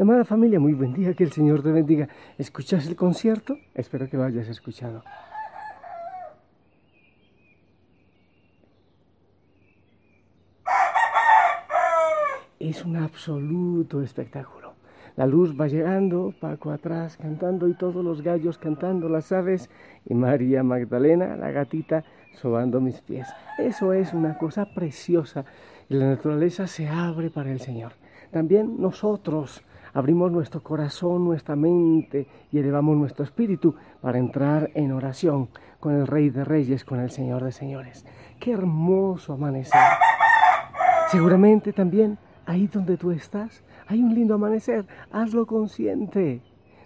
Mi amada familia, muy buen día, que el Señor te bendiga. ¿Escuchas el concierto? Espero que lo hayas escuchado. Es un absoluto espectáculo. La luz va llegando, Paco atrás cantando y todos los gallos cantando, las aves y María Magdalena, la gatita, sobando mis pies. Eso es una cosa preciosa la naturaleza se abre para el Señor. También nosotros abrimos nuestro corazón, nuestra mente y elevamos nuestro espíritu para entrar en oración con el Rey de Reyes, con el Señor de Señores. Qué hermoso amanecer. Seguramente también ahí donde tú estás hay un lindo amanecer. Hazlo consciente.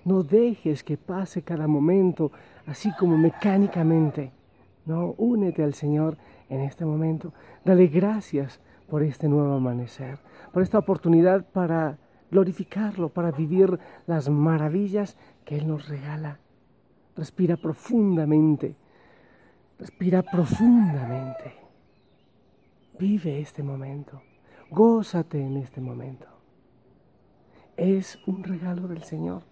No dejes que pase cada momento así como mecánicamente. No, únete al Señor en este momento. Dale gracias por este nuevo amanecer, por esta oportunidad para glorificarlo, para vivir las maravillas que Él nos regala. Respira profundamente, respira profundamente. Vive este momento, gózate en este momento. Es un regalo del Señor,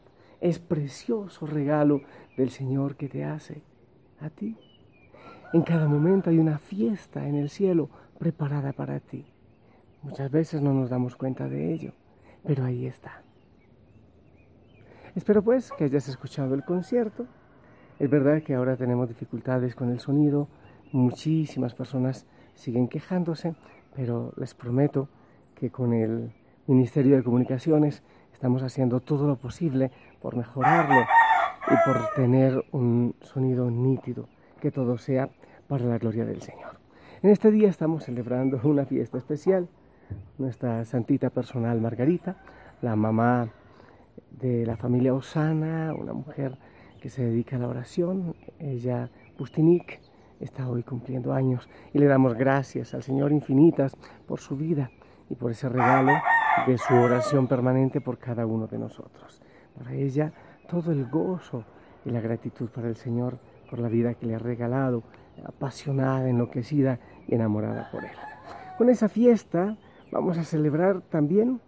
es precioso regalo del Señor que te hace a ti. En cada momento hay una fiesta en el cielo preparada para ti. Muchas veces no nos damos cuenta de ello pero ahí está. Espero pues que hayas escuchado el concierto. Es verdad que ahora tenemos dificultades con el sonido, muchísimas personas siguen quejándose, pero les prometo que con el Ministerio de Comunicaciones estamos haciendo todo lo posible por mejorarlo y por tener un sonido nítido, que todo sea para la gloria del Señor. En este día estamos celebrando una fiesta especial nuestra santita personal Margarita, la mamá de la familia Osana, una mujer que se dedica a la oración. Ella, Bustinik, está hoy cumpliendo años y le damos gracias al Señor infinitas por su vida y por ese regalo de su oración permanente por cada uno de nosotros. Para ella, todo el gozo y la gratitud para el Señor por la vida que le ha regalado, apasionada, enloquecida enamorada por Él. Con esa fiesta vamos a celebrar también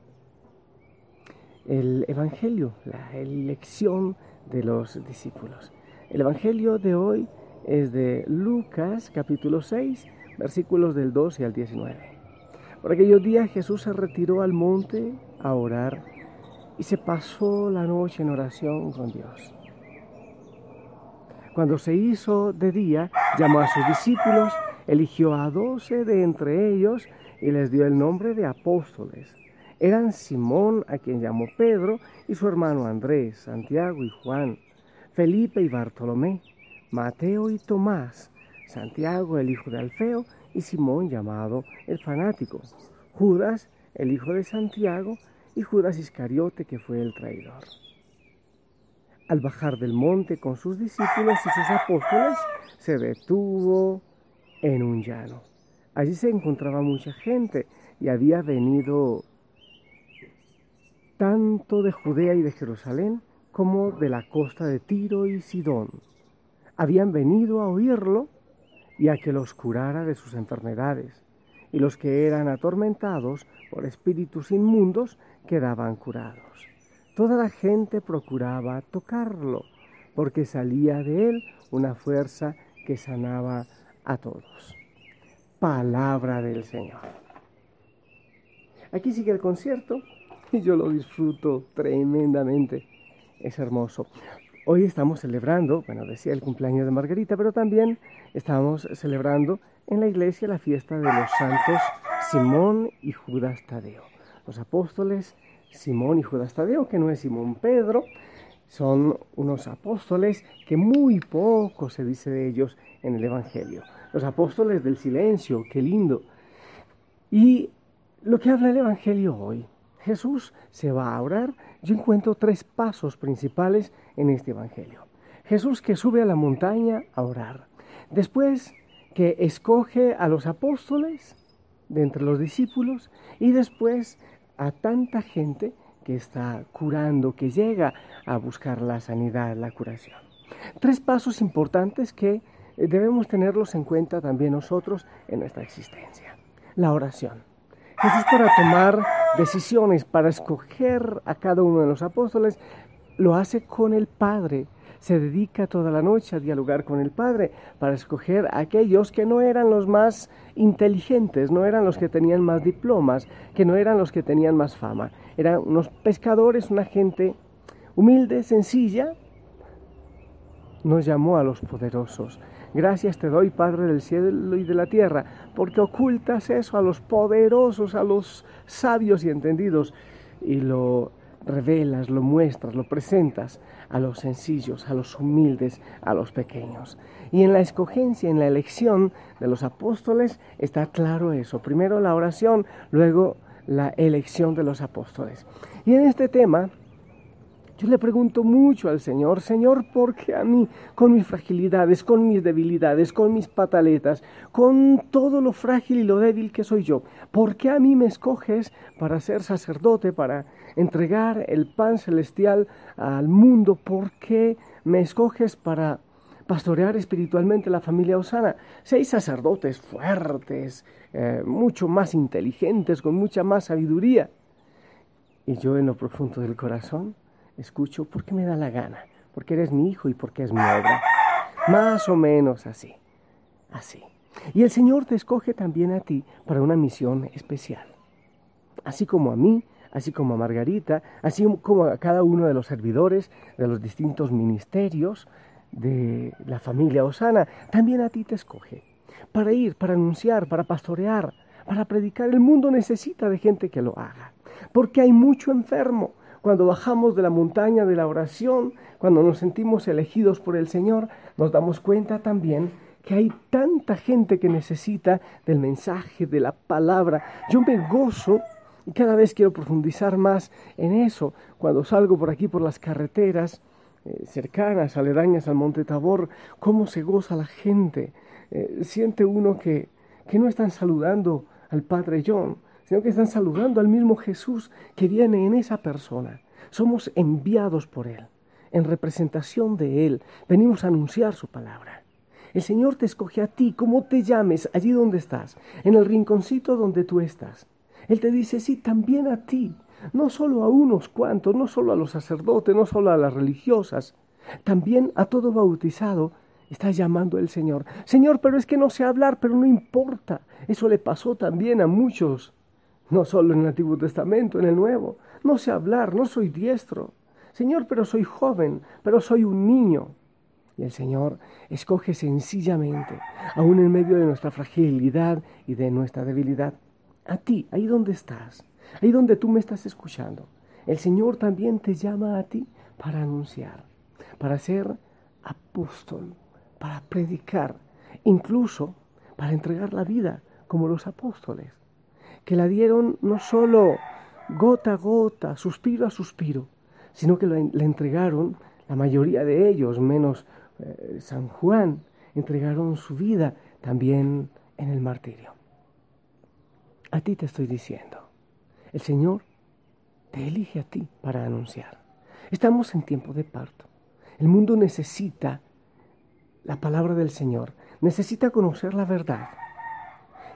el Evangelio, la elección de los discípulos. El Evangelio de hoy es de Lucas capítulo 6, versículos del 12 al 19. Por aquellos días Jesús se retiró al monte a orar y se pasó la noche en oración con Dios. Cuando se hizo de día, llamó a sus discípulos, eligió a doce de entre ellos y les dio el nombre de apóstoles. Eran Simón, a quien llamó Pedro, y su hermano Andrés, Santiago y Juan, Felipe y Bartolomé, Mateo y Tomás, Santiago el hijo de Alfeo y Simón llamado el fanático, Judas el hijo de Santiago y Judas Iscariote que fue el traidor. Al bajar del monte con sus discípulos y sus apóstoles, se detuvo en un llano Allí se encontraba mucha gente y había venido tanto de Judea y de Jerusalén como de la costa de Tiro y Sidón. Habían venido a oírlo y a que los curara de sus enfermedades, y los que eran atormentados por espíritus inmundos quedaban curados. Toda la gente procuraba tocarlo, porque salía de él una fuerza que sanaba a todos palabra del Señor. Aquí sigue el concierto y yo lo disfruto tremendamente. Es hermoso. Hoy estamos celebrando, bueno, decía el cumpleaños de Margarita, pero también estamos celebrando en la iglesia la fiesta de los santos Simón y Judas Tadeo. Los apóstoles Simón y Judas Tadeo, que no es Simón Pedro, son unos apóstoles que muy poco se dice de ellos en el Evangelio. Los apóstoles del silencio, qué lindo. Y lo que habla el Evangelio hoy, Jesús se va a orar. Yo encuentro tres pasos principales en este Evangelio. Jesús que sube a la montaña a orar. Después que escoge a los apóstoles de entre los discípulos y después a tanta gente que está curando, que llega a buscar la sanidad, la curación. Tres pasos importantes que eh, debemos tenerlos en cuenta también nosotros en nuestra existencia. La oración. Jesús para tomar decisiones, para escoger a cada uno de los apóstoles, lo hace con el Padre, se dedica toda la noche a dialogar con el Padre para escoger a aquellos que no eran los más inteligentes, no eran los que tenían más diplomas, que no eran los que tenían más fama. Eran unos pescadores, una gente humilde, sencilla. Nos llamó a los poderosos. Gracias te doy, Padre del cielo y de la tierra, porque ocultas eso a los poderosos, a los sabios y entendidos, y lo revelas, lo muestras, lo presentas a los sencillos, a los humildes, a los pequeños. Y en la escogencia, en la elección de los apóstoles está claro eso. Primero la oración, luego la elección de los apóstoles. Y en este tema yo le pregunto mucho al Señor, Señor, ¿por qué a mí, con mis fragilidades, con mis debilidades, con mis pataletas, con todo lo frágil y lo débil que soy yo, ¿por qué a mí me escoges para ser sacerdote, para entregar el pan celestial al mundo? ¿Por qué me escoges para pastorear espiritualmente la familia Osana? Seis sacerdotes fuertes, eh, mucho más inteligentes, con mucha más sabiduría. Y yo en lo profundo del corazón escucho porque me da la gana, porque eres mi hijo y porque es mi obra. Más o menos así, así. Y el Señor te escoge también a ti para una misión especial. Así como a mí, así como a Margarita, así como a cada uno de los servidores de los distintos ministerios de la familia Osana, también a ti te escoge. Para ir, para anunciar, para pastorear, para predicar. El mundo necesita de gente que lo haga. Porque hay mucho enfermo, cuando bajamos de la montaña de la oración, cuando nos sentimos elegidos por el Señor, nos damos cuenta también que hay tanta gente que necesita del mensaje, de la palabra. Yo me gozo y cada vez quiero profundizar más en eso. Cuando salgo por aquí, por las carreteras eh, cercanas, aledañas al Monte Tabor, cómo se goza la gente. Eh, siente uno que, que no están saludando al Padre John, sino que están saludando al mismo Jesús que viene en esa persona. Somos enviados por Él, en representación de Él. Venimos a anunciar su palabra. El Señor te escoge a ti, como te llames, allí donde estás, en el rinconcito donde tú estás. Él te dice, sí, también a ti, no solo a unos cuantos, no solo a los sacerdotes, no solo a las religiosas, también a todo bautizado está llamando el Señor. Señor, pero es que no sé hablar, pero no importa. Eso le pasó también a muchos no solo en el Antiguo Testamento, en el Nuevo. No sé hablar, no soy diestro. Señor, pero soy joven, pero soy un niño. Y el Señor escoge sencillamente, aún en medio de nuestra fragilidad y de nuestra debilidad, a ti, ahí donde estás, ahí donde tú me estás escuchando. El Señor también te llama a ti para anunciar, para ser apóstol, para predicar, incluso para entregar la vida como los apóstoles que la dieron no solo gota a gota, suspiro a suspiro, sino que le entregaron, la mayoría de ellos, menos eh, San Juan, entregaron su vida también en el martirio. A ti te estoy diciendo, el Señor te elige a ti para anunciar. Estamos en tiempo de parto. El mundo necesita la palabra del Señor, necesita conocer la verdad.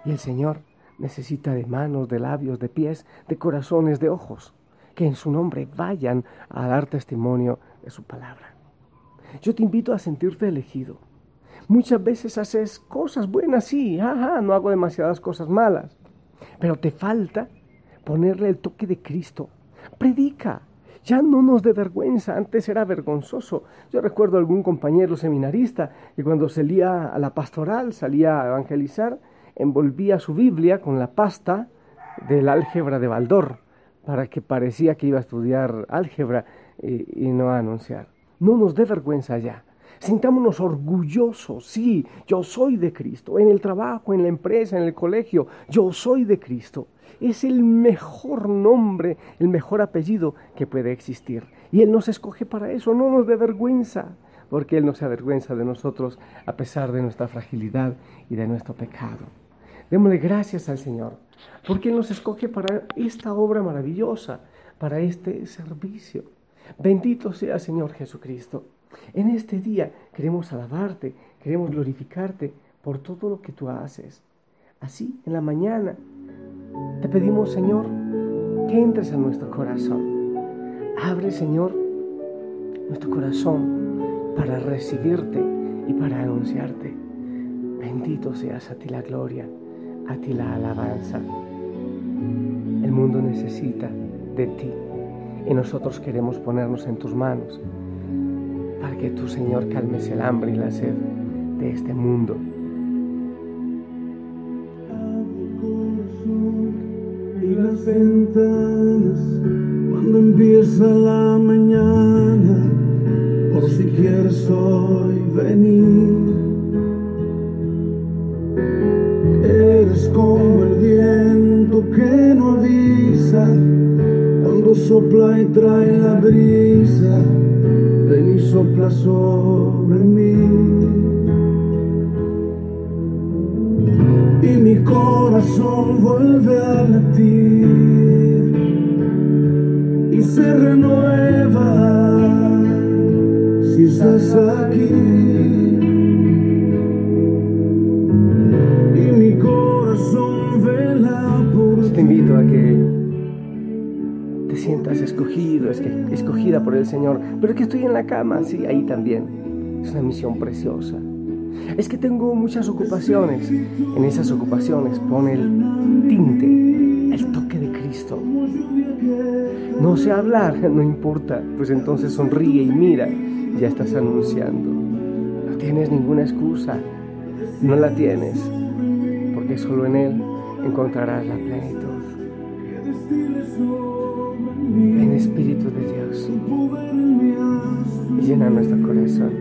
Y el Señor necesita de manos, de labios, de pies, de corazones, de ojos, que en su nombre vayan a dar testimonio de su palabra. Yo te invito a sentirte elegido. Muchas veces haces cosas buenas, sí, ajá, no hago demasiadas cosas malas, pero te falta ponerle el toque de Cristo. Predica. Ya no nos dé vergüenza, antes era vergonzoso. Yo recuerdo algún compañero seminarista que cuando salía a la pastoral, salía a evangelizar, envolvía su Biblia con la pasta del álgebra de Baldor, para que parecía que iba a estudiar álgebra y, y no a anunciar. No nos dé vergüenza ya. Sintámonos orgullosos, sí, yo soy de Cristo, en el trabajo, en la empresa, en el colegio, yo soy de Cristo. Es el mejor nombre, el mejor apellido que puede existir. Y Él nos escoge para eso, no nos dé vergüenza, porque Él no se avergüenza de nosotros a pesar de nuestra fragilidad y de nuestro pecado. Démosle gracias al Señor, porque Él nos escoge para esta obra maravillosa, para este servicio. Bendito sea Señor Jesucristo. En este día queremos alabarte, queremos glorificarte por todo lo que tú haces. Así, en la mañana, te pedimos, Señor, que entres a nuestro corazón. Abre, Señor, nuestro corazón para recibirte y para anunciarte. Bendito seas a ti la gloria, a ti la alabanza. El mundo necesita de ti y nosotros queremos ponernos en tus manos para que tu Señor calmes el hambre y la sed de este mundo. Cuando empieza la mañana, por si quieres hoy venir. Eres como el viento que no avisa cuando sopla y trae la brisa ven y sopla sobre mí. Y mi corazón vuelve a latir y se renueva si estás aquí. Escogido, escogida por el Señor. Pero es que estoy en la cama, sí, ahí también. Es una misión preciosa. Es que tengo muchas ocupaciones. En esas ocupaciones pone el tinte, el toque de Cristo. No sé hablar, no importa, pues entonces sonríe y mira, ya estás anunciando. No tienes ninguna excusa, no la tienes, porque solo en Él encontrarás la plenitud. Ven Espíritu de Dios y llena nuestro corazón.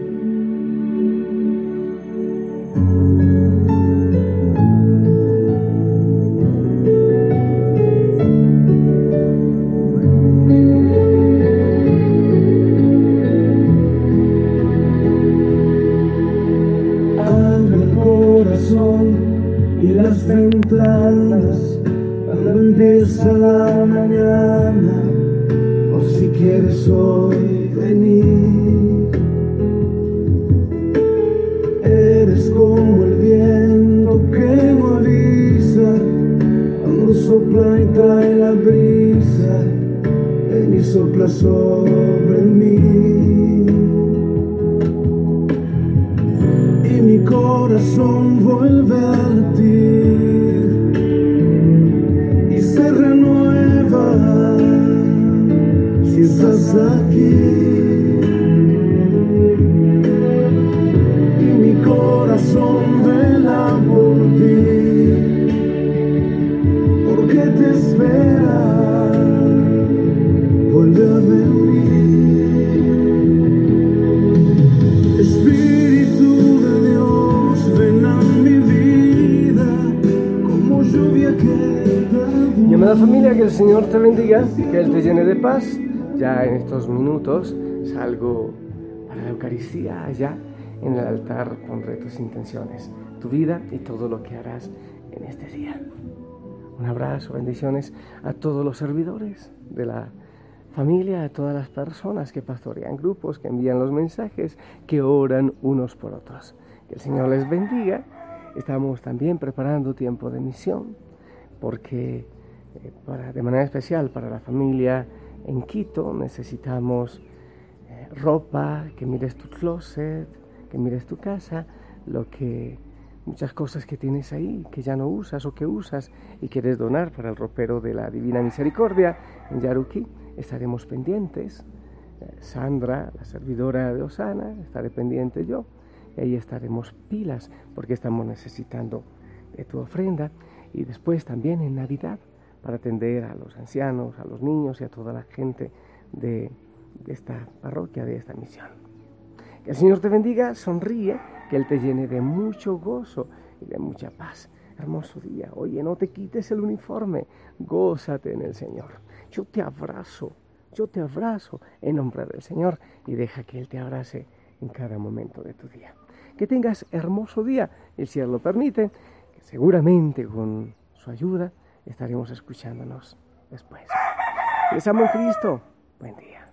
El corazón y las ventanas hoy venir. Eres como el viento que no avisa cuando sopla y trae la brisa. Ven y sopla sobre mí. y mi corazón vuelve a latir estás aquí. Y mi corazón vela por ti, porque te espera, vuelve a venir. Espíritu de Dios, ven a mi vida como lluvia que da Mi amada familia, que el Señor te bendiga, que Él te llene de paz. Ya en estos minutos salgo para la Eucaristía allá en el altar pondré tus intenciones, tu vida y todo lo que harás en este día. Un abrazo, bendiciones a todos los servidores de la familia, a todas las personas que pastorean grupos, que envían los mensajes, que oran unos por otros. Que el Señor les bendiga. Estamos también preparando tiempo de misión, porque eh, de manera especial para la familia en Quito necesitamos eh, ropa, que mires tu closet, que mires tu casa, lo que muchas cosas que tienes ahí, que ya no usas o que usas y quieres donar para el ropero de la Divina Misericordia en Yaruki, estaremos pendientes. Eh, Sandra, la servidora de Osana, estaré pendiente yo. Y ahí estaremos pilas porque estamos necesitando de tu ofrenda. Y después también en Navidad para atender a los ancianos, a los niños y a toda la gente de, esta parroquia, de esta misión. Que el Señor te bendiga, sonríe que Él te llene de mucho gozo y de mucha paz. Hermoso día. Oye, no te quites el uniforme. Gózate en el Señor. Yo te abrazo. Yo te abrazo en nombre del Señor y deja que Él te abrace en cada momento de tu día. Que tengas hermoso día, el cielo lo permite, que seguramente con su ayuda estaremos escuchándonos después. Les amo en Cristo. Buen día.